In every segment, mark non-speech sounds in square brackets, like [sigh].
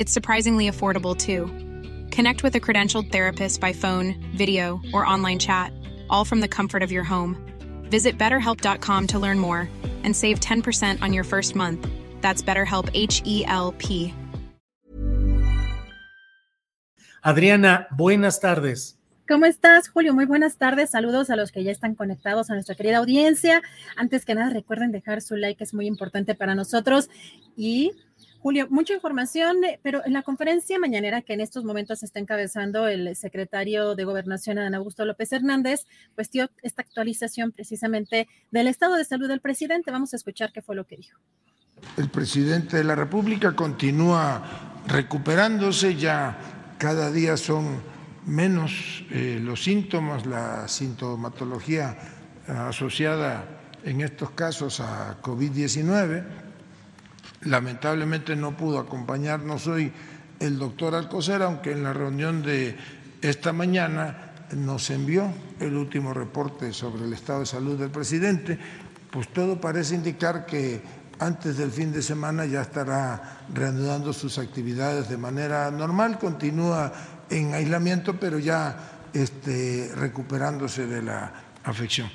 It's surprisingly affordable too. Connect with a credentialed therapist by phone, video, or online chat, all from the comfort of your home. Visit betterhelp.com to learn more and save 10% on your first month. That's BetterHelp H E L P. Adriana, buenas tardes. ¿Cómo estás, Julio? Muy buenas tardes. Saludos a los que ya están conectados a nuestra querida audiencia. Antes que nada, recuerden dejar su like, es muy importante para nosotros. Y Julio, mucha información, eh, pero en la conferencia mañanera que en estos momentos está encabezando el secretario de Gobernación, Adán Augusto López Hernández, pues dio esta actualización precisamente del estado de salud del presidente. Vamos a escuchar qué fue lo que dijo. El presidente de la República continúa recuperándose, ya cada día son menos eh, los síntomas, la sintomatología eh, asociada en estos casos a COVID-19 Lamentablemente no pudo acompañarnos hoy el doctor Alcocer, aunque en la reunión de esta mañana nos envió el último reporte sobre el estado de salud del presidente, pues todo parece indicar que antes del fin de semana ya estará reanudando sus actividades de manera normal, continúa en aislamiento, pero ya este, recuperándose de la afección.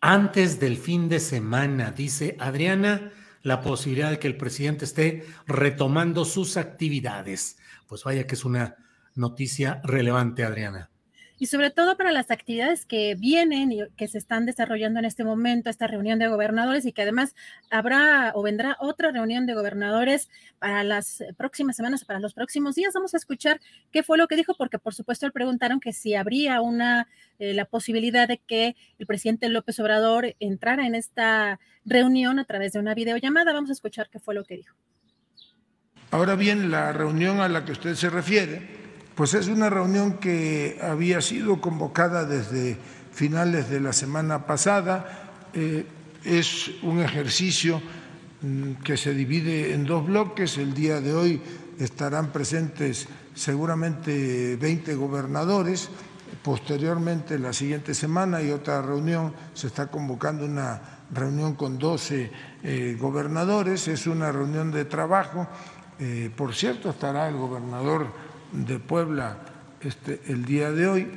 Antes del fin de semana, dice Adriana, la posibilidad de que el presidente esté retomando sus actividades. Pues vaya que es una noticia relevante, Adriana. Y sobre todo para las actividades que vienen y que se están desarrollando en este momento, esta reunión de gobernadores y que además habrá o vendrá otra reunión de gobernadores para las próximas semanas, para los próximos días. Vamos a escuchar qué fue lo que dijo, porque por supuesto le preguntaron que si habría una, eh, la posibilidad de que el presidente López Obrador entrara en esta reunión a través de una videollamada. Vamos a escuchar qué fue lo que dijo. Ahora bien, la reunión a la que usted se refiere, pues es una reunión que había sido convocada desde finales de la semana pasada. Eh, es un ejercicio mm, que se divide en dos bloques. El día de hoy estarán presentes seguramente 20 gobernadores. Posteriormente, la siguiente semana, hay otra reunión, se está convocando una reunión con 12 eh, gobernadores, es una reunión de trabajo. Eh, por cierto, estará el gobernador de Puebla este, el día de hoy.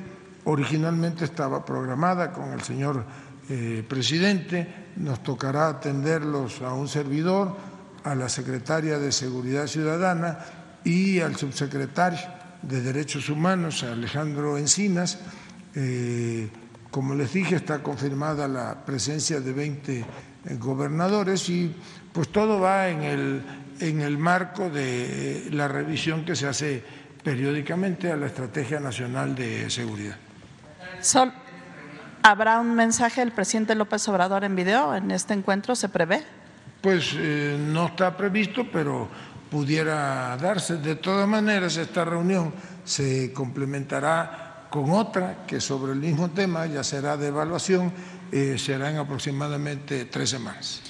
Originalmente estaba programada con el señor eh, presidente, nos tocará atenderlos a un servidor, a la secretaria de Seguridad Ciudadana y al subsecretario de Derechos Humanos, Alejandro Encinas. Como les dije, está confirmada la presencia de 20 gobernadores y pues todo va en el, en el marco de la revisión que se hace periódicamente a la Estrategia Nacional de Seguridad. Sol, ¿Habrá un mensaje del presidente López Obrador en video en este encuentro? ¿Se prevé? Pues eh, no está previsto, pero pudiera darse. De todas maneras, esta reunión se complementará con otra que sobre el mismo tema ya será de evaluación, eh, será en aproximadamente tres semanas.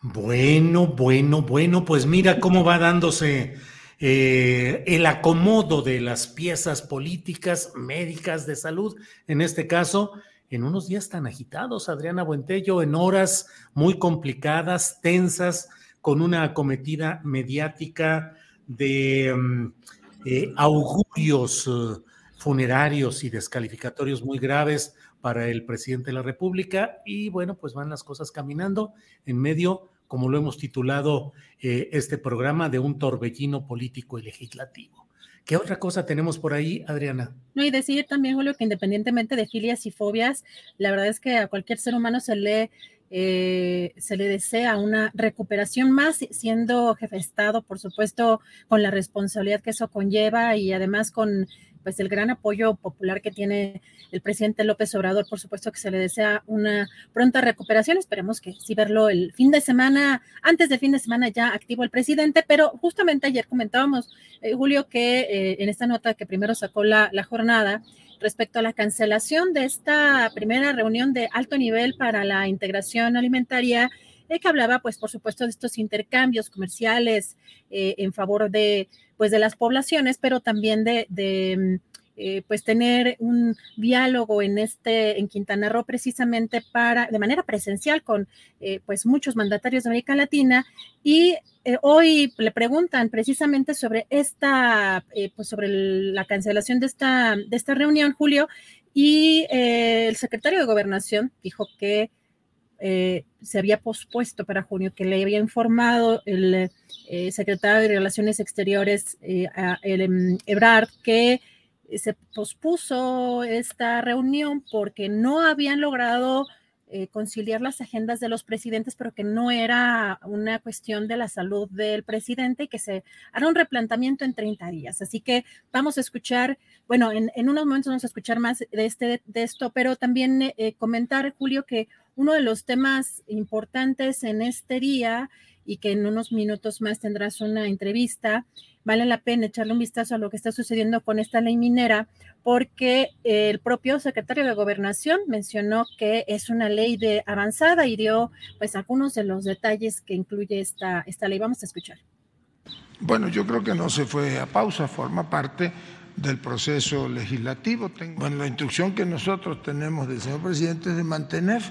Bueno, bueno, bueno, pues mira cómo va dándose eh, el acomodo de las piezas políticas, médicas, de salud, en este caso, en unos días tan agitados, Adriana Buentello, en horas muy complicadas, tensas, con una acometida mediática de mm, eh, augurios funerarios y descalificatorios muy graves para el presidente de la República. Y bueno, pues van las cosas caminando en medio, como lo hemos titulado eh, este programa, de un torbellino político y legislativo. ¿Qué otra cosa tenemos por ahí, Adriana? No, y decir también, Julio, que independientemente de filias y fobias, la verdad es que a cualquier ser humano se le, eh, se le desea una recuperación más, siendo jefe de Estado, por supuesto, con la responsabilidad que eso conlleva y además con pues el gran apoyo popular que tiene el presidente López Obrador, por supuesto que se le desea una pronta recuperación. Esperemos que sí verlo el fin de semana, antes del fin de semana ya activo el presidente, pero justamente ayer comentábamos, eh, Julio, que eh, en esta nota que primero sacó la, jornada, respecto a la cancelación de esta primera reunión de alto nivel para la integración alimentaria, eh, que hablaba, pues, por supuesto, de estos intercambios comerciales en favor de pues de las poblaciones, pero también de, mm, eh, pues tener un diálogo en este en Quintana Roo precisamente para de manera presencial con eh, pues muchos mandatarios de América Latina. Y eh, hoy le preguntan precisamente sobre esta pues sobre la cancelación de esta de esta reunión Julio y el secretario de Gobernación dijo que eh, se había pospuesto para junio, que le había informado el eh, secretario de Relaciones Exteriores, eh, el, em, Ebrard, que se pospuso esta reunión porque no habían logrado conciliar las agendas de los presidentes, pero que no era una cuestión de la salud del presidente y que se hará un replanteamiento en 30 días. Así que vamos a escuchar, bueno, en, unos momentos vamos a escuchar más de, este, de esto, pero también eh, comentar, Julio, que uno de los temas importantes en este día y que en unos minutos más tendrás una entrevista, vale la pena echarle un vistazo a lo que está sucediendo con esta ley minera, porque el propio secretario de Gobernación mencionó que es una ley de avanzada y dio pues algunos de los detalles que incluye esta, esta ley. Vamos a escuchar. Bueno, yo creo que no se fue a pausa, forma parte del proceso legislativo. Bueno, la instrucción que nosotros tenemos del señor presidente es de mantener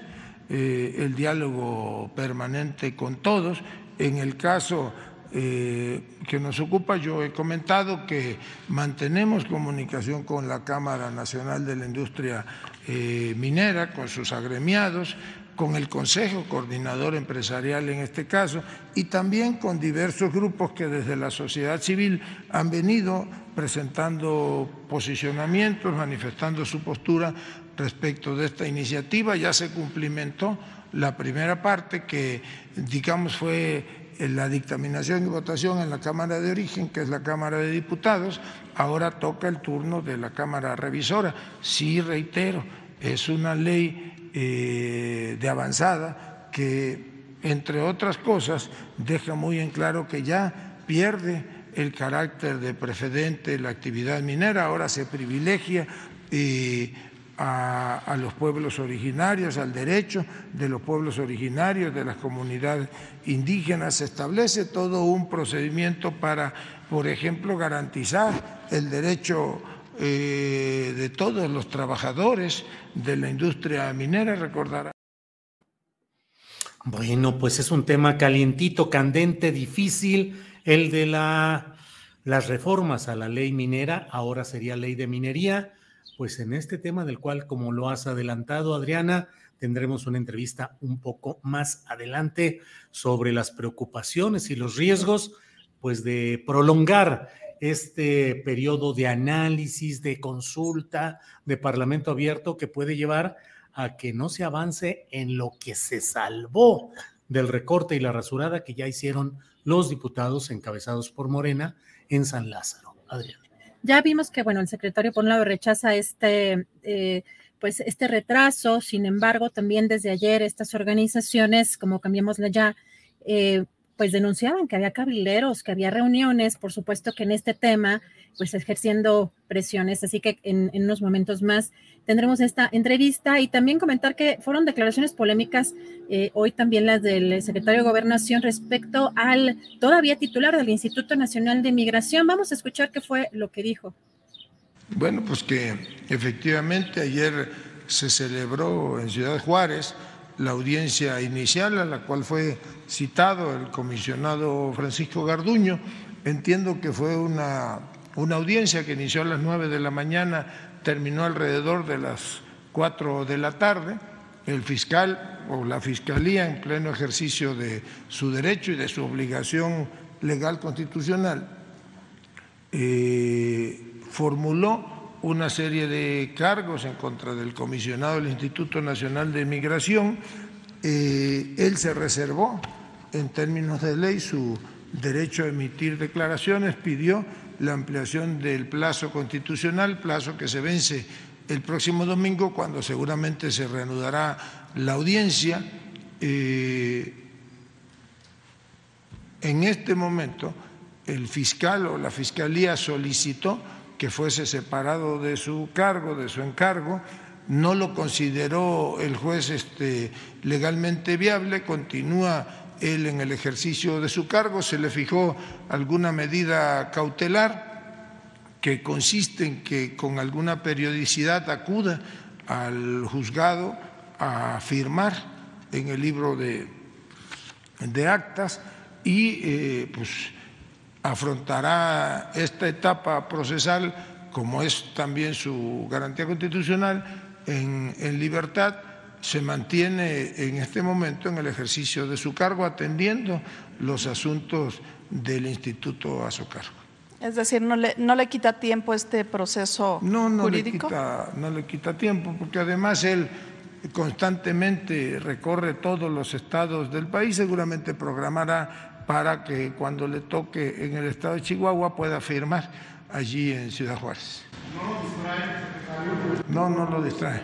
eh, el diálogo permanente con todos. En el caso eh, que nos ocupa. Yo he comentado que mantenemos comunicación con la Cámara Nacional de la Industria eh, Minera, con sus agremiados, con el Consejo Coordinador Empresarial en este caso, y también con diversos grupos que desde la sociedad civil han venido presentando posicionamientos, manifestando su postura respecto de esta iniciativa. Ya se cumplimentó la primera parte que, digamos, fue la dictaminación y votación en la Cámara de Origen, que es la Cámara de Diputados, ahora toca el turno de la Cámara Revisora. Sí, reitero, es una ley eh, de avanzada que, entre otras cosas, deja muy en claro que ya pierde el carácter de precedente la actividad minera, ahora se privilegia y a, los pueblos originarios, al derecho de los pueblos originarios, de las comunidades indígenas. Se establece todo un procedimiento para, por ejemplo, garantizar el derecho eh, de todos los trabajadores de la industria minera, recordará. Bueno, pues es un tema calientito, candente, difícil, el de la, las reformas a la ley minera, ahora sería ley de minería pues en este tema del cual, como lo has adelantado, Adriana, tendremos una entrevista un poco más adelante sobre las preocupaciones y los riesgos, pues de prolongar este periodo de análisis, de consulta, de parlamento abierto que puede llevar a que no se avance en lo que se salvó del recorte y la rasurada que ya hicieron los diputados encabezados por Morena en San Lázaro. Adriana. Ya vimos que, bueno, el secretario por un lado rechaza este, eh, pues este retraso, sin embargo, también desde ayer estas organizaciones, como cambiamos ya, eh, pues denunciaban que había cabileros, que había reuniones, por supuesto que en este tema, pues ejerciendo presiones. Así que en, unos momentos más tendremos esta entrevista y también comentar que fueron declaraciones polémicas eh, hoy también las del secretario de Gobernación respecto al todavía titular del Instituto Nacional de Migración. Vamos a escuchar qué fue lo que dijo. Bueno, pues que efectivamente ayer se celebró en Ciudad Juárez la audiencia inicial a la cual fue citado el comisionado Francisco Garduño. Entiendo que fue una, una audiencia que inició a las nueve de la mañana, terminó alrededor de las cuatro de la tarde. El fiscal o la fiscalía, en pleno ejercicio de su derecho y de su obligación legal constitucional, eh, formuló una serie de cargos en contra del comisionado del Instituto Nacional de Migración. Eh, él se reservó en términos de ley su derecho a emitir declaraciones, pidió la ampliación del plazo constitucional, plazo que se vence el próximo domingo cuando seguramente se reanudará la audiencia. Eh, en este momento el fiscal o la fiscalía solicitó que fuese separado de su cargo, de su encargo, no lo consideró el juez este, legalmente viable, continúa él en el ejercicio de su cargo, se le fijó alguna medida cautelar que consiste en que con alguna periodicidad acuda al juzgado a firmar en el libro de, de actas y eh, pues afrontará esta etapa procesal, como es también su garantía constitucional, en, en libertad, se mantiene en este momento en el ejercicio de su cargo atendiendo los asuntos del instituto a su cargo. Es decir, no le, no le quita tiempo este proceso no, no jurídico. Le quita, no le quita tiempo, porque además él constantemente recorre todos los estados del país, seguramente programará para que cuando le toque en el estado de Chihuahua pueda firmar allí en Ciudad Juárez. No, no lo distrae.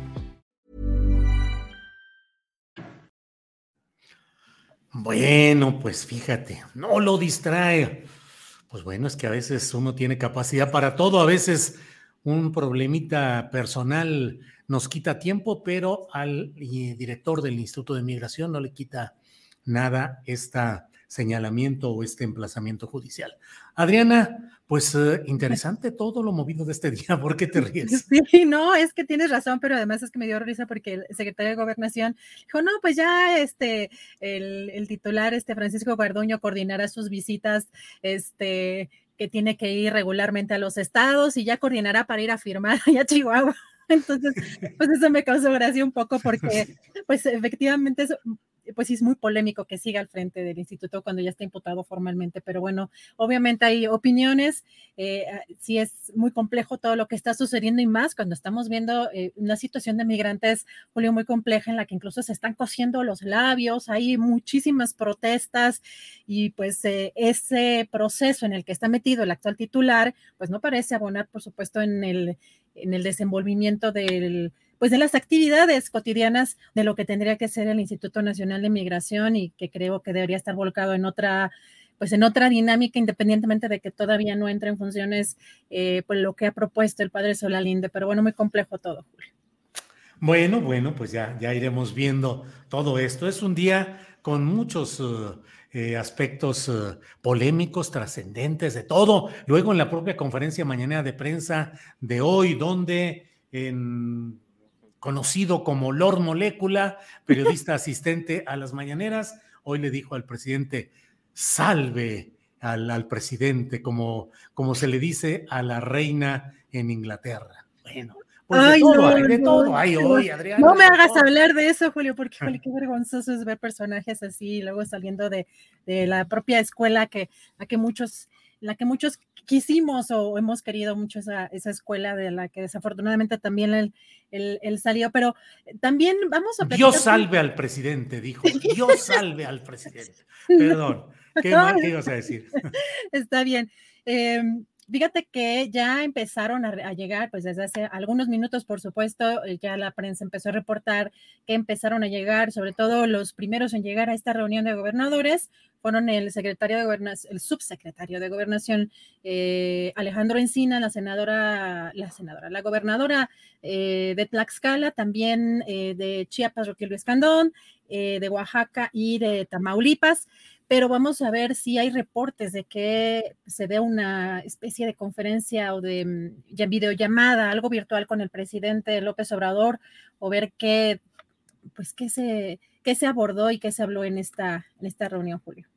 Bueno, pues fíjate, no lo distrae. Pues bueno, es que a veces uno tiene capacidad para todo, a veces un problemita personal nos quita tiempo, pero al eh, director del Instituto de Migración no le quita nada este señalamiento o este emplazamiento judicial. Adriana, pues eh, interesante todo lo movido de este día. [laughs] ¿Por qué te ríes? Sí, no, es que tienes razón, pero además es que me dio risa porque el secretario de Gobernación dijo, no, pues ya este, el, titular, este Francisco Garduño, coordinará sus visitas, este, que tiene que ir regularmente a los estados y ya coordinará para ir a firmar [laughs] allá a Chihuahua. Entonces, pues eso me causó gracia un poco porque, pues efectivamente, eso, pues sí es muy polémico que siga al frente del instituto cuando ya está imputado formalmente, pero bueno, obviamente hay opiniones, eh, sí es muy complejo todo lo que está sucediendo y más cuando estamos viendo eh, una situación de migrantes, Julio, muy compleja en la que incluso se están cosiendo los labios, hay muchísimas protestas y pues eh, ese proceso en el que está metido el actual titular, pues no parece abonar, por supuesto, en el, en el desenvolvimiento del pues de las actividades cotidianas de lo que tendría que ser el Instituto Nacional de Migración y que creo que debería estar volcado en otra pues en otra dinámica, independientemente de que todavía no entre en funciones, eh, pues lo que ha propuesto el padre Solalinde, pero bueno, muy complejo todo, Julio. Bueno, bueno, pues ya, ya iremos viendo todo esto. Es un día con muchos uh, eh, aspectos polémicos, trascendentes, de todo. Luego en la propia conferencia mañana de prensa de hoy, donde en conocido como Lord Molécula, periodista asistente a las mañaneras, hoy le dijo al presidente, salve al, al, presidente, como, como se le dice a la reina en Inglaterra. Bueno. Pues Ay, de todo, no, hay de no, todo, hay no, hoy, Adrián. No me hagas hablar de eso, Julio, porque Julio, [laughs] qué vergonzoso es ver personajes así, luego saliendo de, de la propia escuela que, a que muchos la que muchos quisimos o hemos querido mucho esa, esa escuela de la que desafortunadamente también él, él, él salió, pero también vamos a... Dios salve al presidente, dijo. Dios salve al presidente. Perdón. ¿Qué, más, ¿Qué ibas a decir? [laughs] Está bien. Eh, Fíjate que ya empezaron a, llegar, pues desde hace algunos minutos, por supuesto, eh, ya la prensa empezó a reportar que empezaron a llegar, sobre todo los primeros en llegar a esta reunión de gobernadores, fueron el secretario de gobernación, el subsecretario de gobernación eh, Alejandro Encina, la senadora, la senadora, la gobernadora eh, de Tlaxcala, también de Chiapas, Roquillo Escandón, de Oaxaca y de Tamaulipas pero vamos a ver si hay reportes de que se dé una especie de conferencia o de mm, videollamada, algo virtual con el presidente López Obrador, o ver qué, pues, qué se, qué se abordó y qué se habló en esta, en esta reunión, Julio.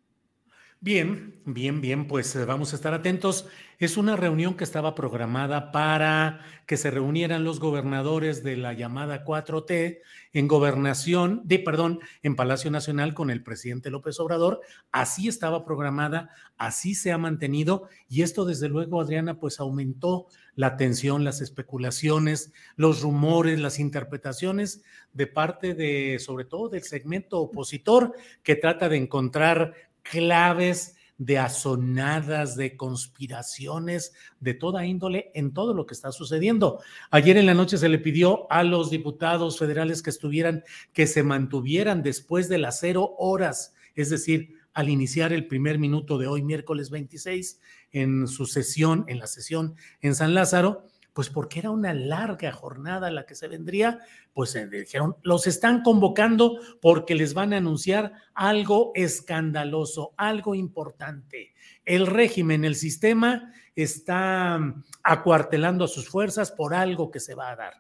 Bien, bien, bien, pues eh, vamos a estar atentos. Es una reunión que estaba programada para que se reunieran los gobernadores de la llamada 4T en gobernación, de perdón, en Palacio Nacional con el presidente López Obrador. Así estaba programada, así se ha mantenido y esto desde luego, Adriana, pues aumentó la tensión, las especulaciones, los rumores, las interpretaciones de parte de, sobre todo del segmento opositor que trata de encontrar claves de asonadas, de conspiraciones, de toda índole en todo lo que está sucediendo. Ayer en la noche se le pidió a los diputados federales que estuvieran, que se mantuvieran después de las cero horas, es decir, al iniciar el primer minuto de hoy, miércoles 26, en su sesión, en la sesión en San Lázaro, pues porque era una larga jornada la que se vendría, pues eh, dijeron, los están convocando porque les van a anunciar algo escandaloso, algo importante. El régimen, el sistema está mm, acuartelando a sus fuerzas por algo que se va a dar.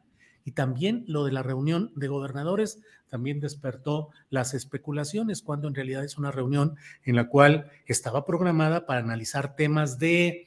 Y también lo de la reunión de gobernadores también despertó las especulaciones, cuando en realidad es una reunión en la cual estaba programada para analizar temas de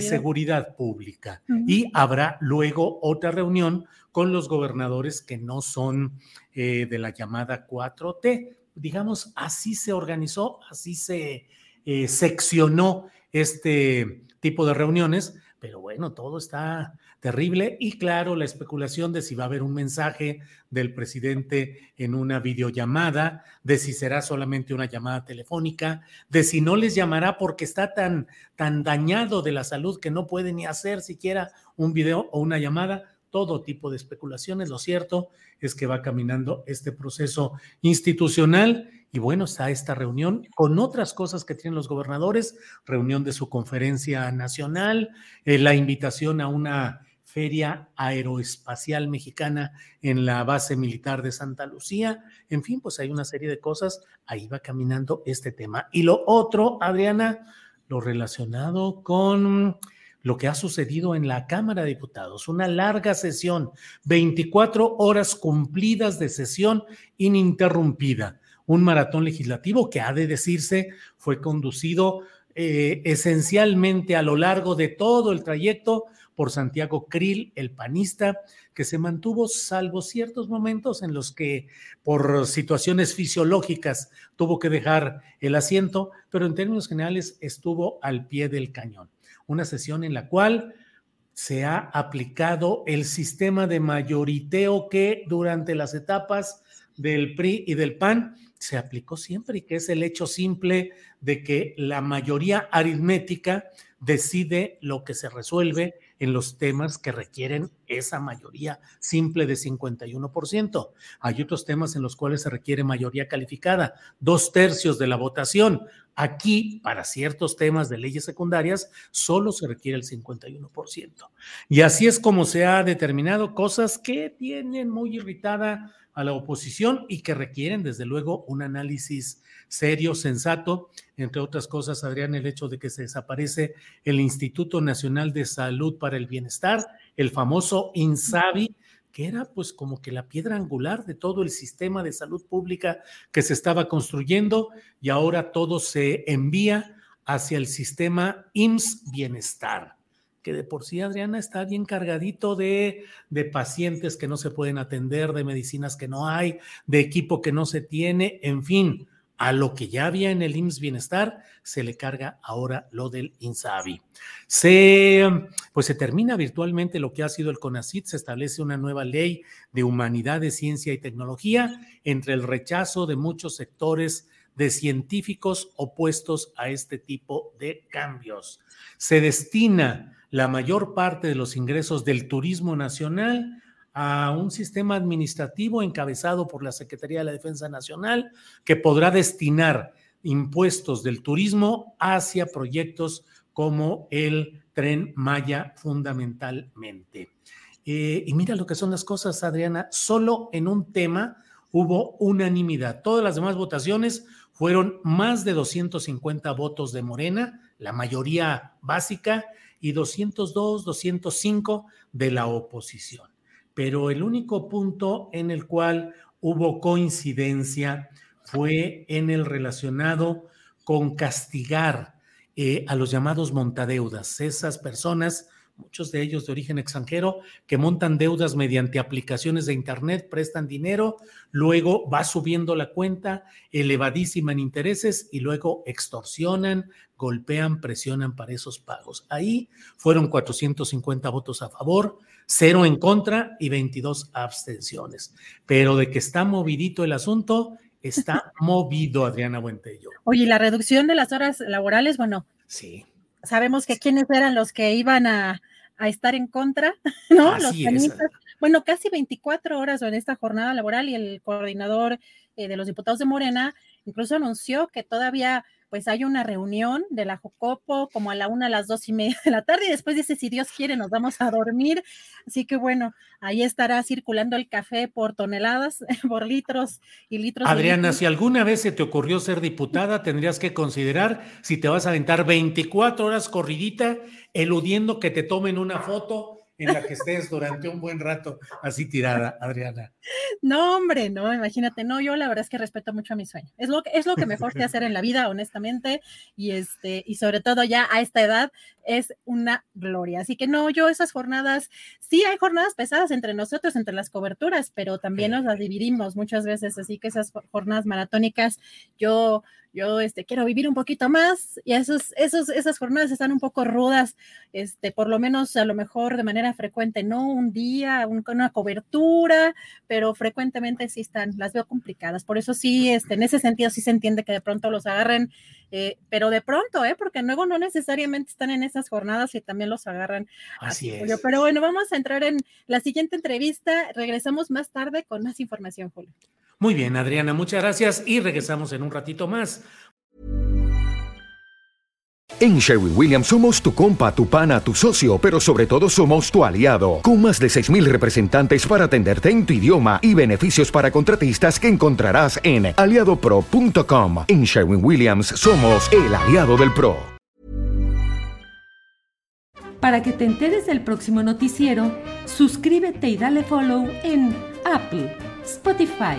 seguridad, pública. Y habrá luego otra reunión con los gobernadores que no son eh, de la llamada 4T. Digamos, así se organizó, así se eh, seccionó este tipo de reuniones, pero bueno, todo está terrible. Y claro, la especulación de si va a haber un mensaje del presidente en una videollamada, de si será solamente una llamada telefónica, de si no les llamará porque está tan, tan dañado de la salud que no puede ni hacer siquiera un video o una llamada. Todo tipo de especulaciones. Lo cierto es que va caminando este proceso institucional y bueno, está esta reunión con otras cosas que tienen los gobernadores, reunión de su conferencia nacional, eh, la invitación a una Feria Aeroespacial Mexicana en la base militar de Santa Lucía. En fin, pues hay una serie de cosas. Ahí va caminando este tema. Y lo otro, Adriana, lo relacionado con lo que ha sucedido en la Cámara de Diputados. Una larga sesión, 24 horas cumplidas de sesión ininterrumpida. Un maratón legislativo que ha de decirse fue conducido eh, esencialmente a lo largo de todo el trayecto por Santiago Krill, el panista, que se mantuvo salvo ciertos momentos en los que por situaciones fisiológicas tuvo que dejar el asiento, pero en términos generales estuvo al pie del cañón. Una sesión en la cual se ha aplicado el sistema de mayoriteo que durante las etapas del PRI y del PAN se aplicó siempre y que es el hecho simple de que la mayoría aritmética decide lo que se resuelve en los temas que requieren esa mayoría simple de 51%. Hay otros temas en los cuales se requiere mayoría calificada, dos tercios de la votación. Aquí, para ciertos temas de leyes secundarias, solo se requiere el 51%. Y así es como se ha determinado cosas que tienen muy irritada a la oposición y que requieren, desde luego, un análisis serio, sensato, entre otras cosas, Adrián, el hecho de que se desaparece el Instituto Nacional de Salud para el Bienestar, el famoso INSABI, que era pues como que la piedra angular de todo el sistema de salud pública que se estaba construyendo y ahora todo se envía hacia el sistema IMSS Bienestar que de por sí, Adriana, está bien cargadito de, de, pacientes que no se pueden atender, de medicinas que no hay, de equipo que no se tiene, en fin, a lo que ya había en el IMSS Bienestar, se le carga ahora lo del INSABI. Se, pues se termina virtualmente lo que ha sido el CONACIT, se establece una nueva ley de humanidades, ciencia y tecnología entre el rechazo de muchos sectores de científicos opuestos a este tipo de cambios. Se destina la mayor parte de los ingresos del turismo nacional a un sistema administrativo encabezado por la Secretaría de la Defensa Nacional que podrá destinar impuestos del turismo hacia proyectos como el tren Maya fundamentalmente. Eh, y mira lo que son las cosas, Adriana, solo en un tema hubo unanimidad. Todas las demás votaciones fueron más de 250 votos de Morena, la mayoría básica, y 202, 205 de la oposición pero el único punto en el cual hubo coincidencia fue en el relacionado con castigar eh, a los llamados montadeudas, esas personas, muchos de ellos de origen extranjero, que montan deudas mediante aplicaciones de Internet, prestan dinero, luego va subiendo la cuenta, elevadísima en intereses y luego extorsionan, golpean, presionan para esos pagos. Ahí fueron 450 votos a favor, cero en contra y 22 abstenciones. Pero de que está movidito el asunto, está [laughs] movido Adriana Buentello. Oye, la reducción de las horas laborales, bueno. Sí. Sabemos que quiénes eran los que iban a, estar en contra, [laughs] ¿no? los Bueno, casi 24 horas en esta jornada laboral y el coordinador eh, de los diputados de Morena incluso anunció que todavía pues hay una reunión de la Jocopo como a la una, a las dos y media de la tarde y después dice, si Dios quiere, nos vamos a dormir. Así que bueno, ahí estará circulando el café por toneladas, [laughs] por litros y litros. Adriana, si alguna vez se te ocurrió ser diputada, tendrías que considerar si te vas a aventar 24 horas corridita, eludiendo que te tomen una foto en la que estés durante un buen rato así tirada, Adriana. No, hombre, no, imagínate, no, yo la verdad es que respeto mucho a mi sueño. Es lo que es lo que mejor sé hacer en la vida, honestamente, y este y sobre todo ya a esta edad es una gloria. Así que no, yo esas jornadas, sí hay jornadas pesadas entre nosotros, entre las coberturas, pero también nos las dividimos muchas veces, así que esas jornadas maratónicas yo yo este, quiero vivir un poquito más y esos, esos, esas jornadas están un poco rudas, este, por lo menos a lo mejor de manera frecuente, no un día, una cobertura, pero frecuentemente sí están, las veo complicadas. Por eso sí, este, en ese sentido sí se entiende que de pronto los agarren, eh, pero de pronto, ¿eh? porque luego no necesariamente están en esas jornadas y también los agarran. Así es. Pero bueno, vamos a entrar en la siguiente entrevista. Regresamos más tarde con más información, Julio. Muy bien, Adriana, muchas gracias y regresamos en un ratito más. En Sherwin Williams somos tu compa, tu pana, tu socio, pero sobre todo somos tu aliado, con más de 6.000 representantes para atenderte en tu idioma y beneficios para contratistas que encontrarás en aliadopro.com. En Sherwin Williams somos el aliado del PRO. Para que te enteres del próximo noticiero, suscríbete y dale follow en Apple, Spotify,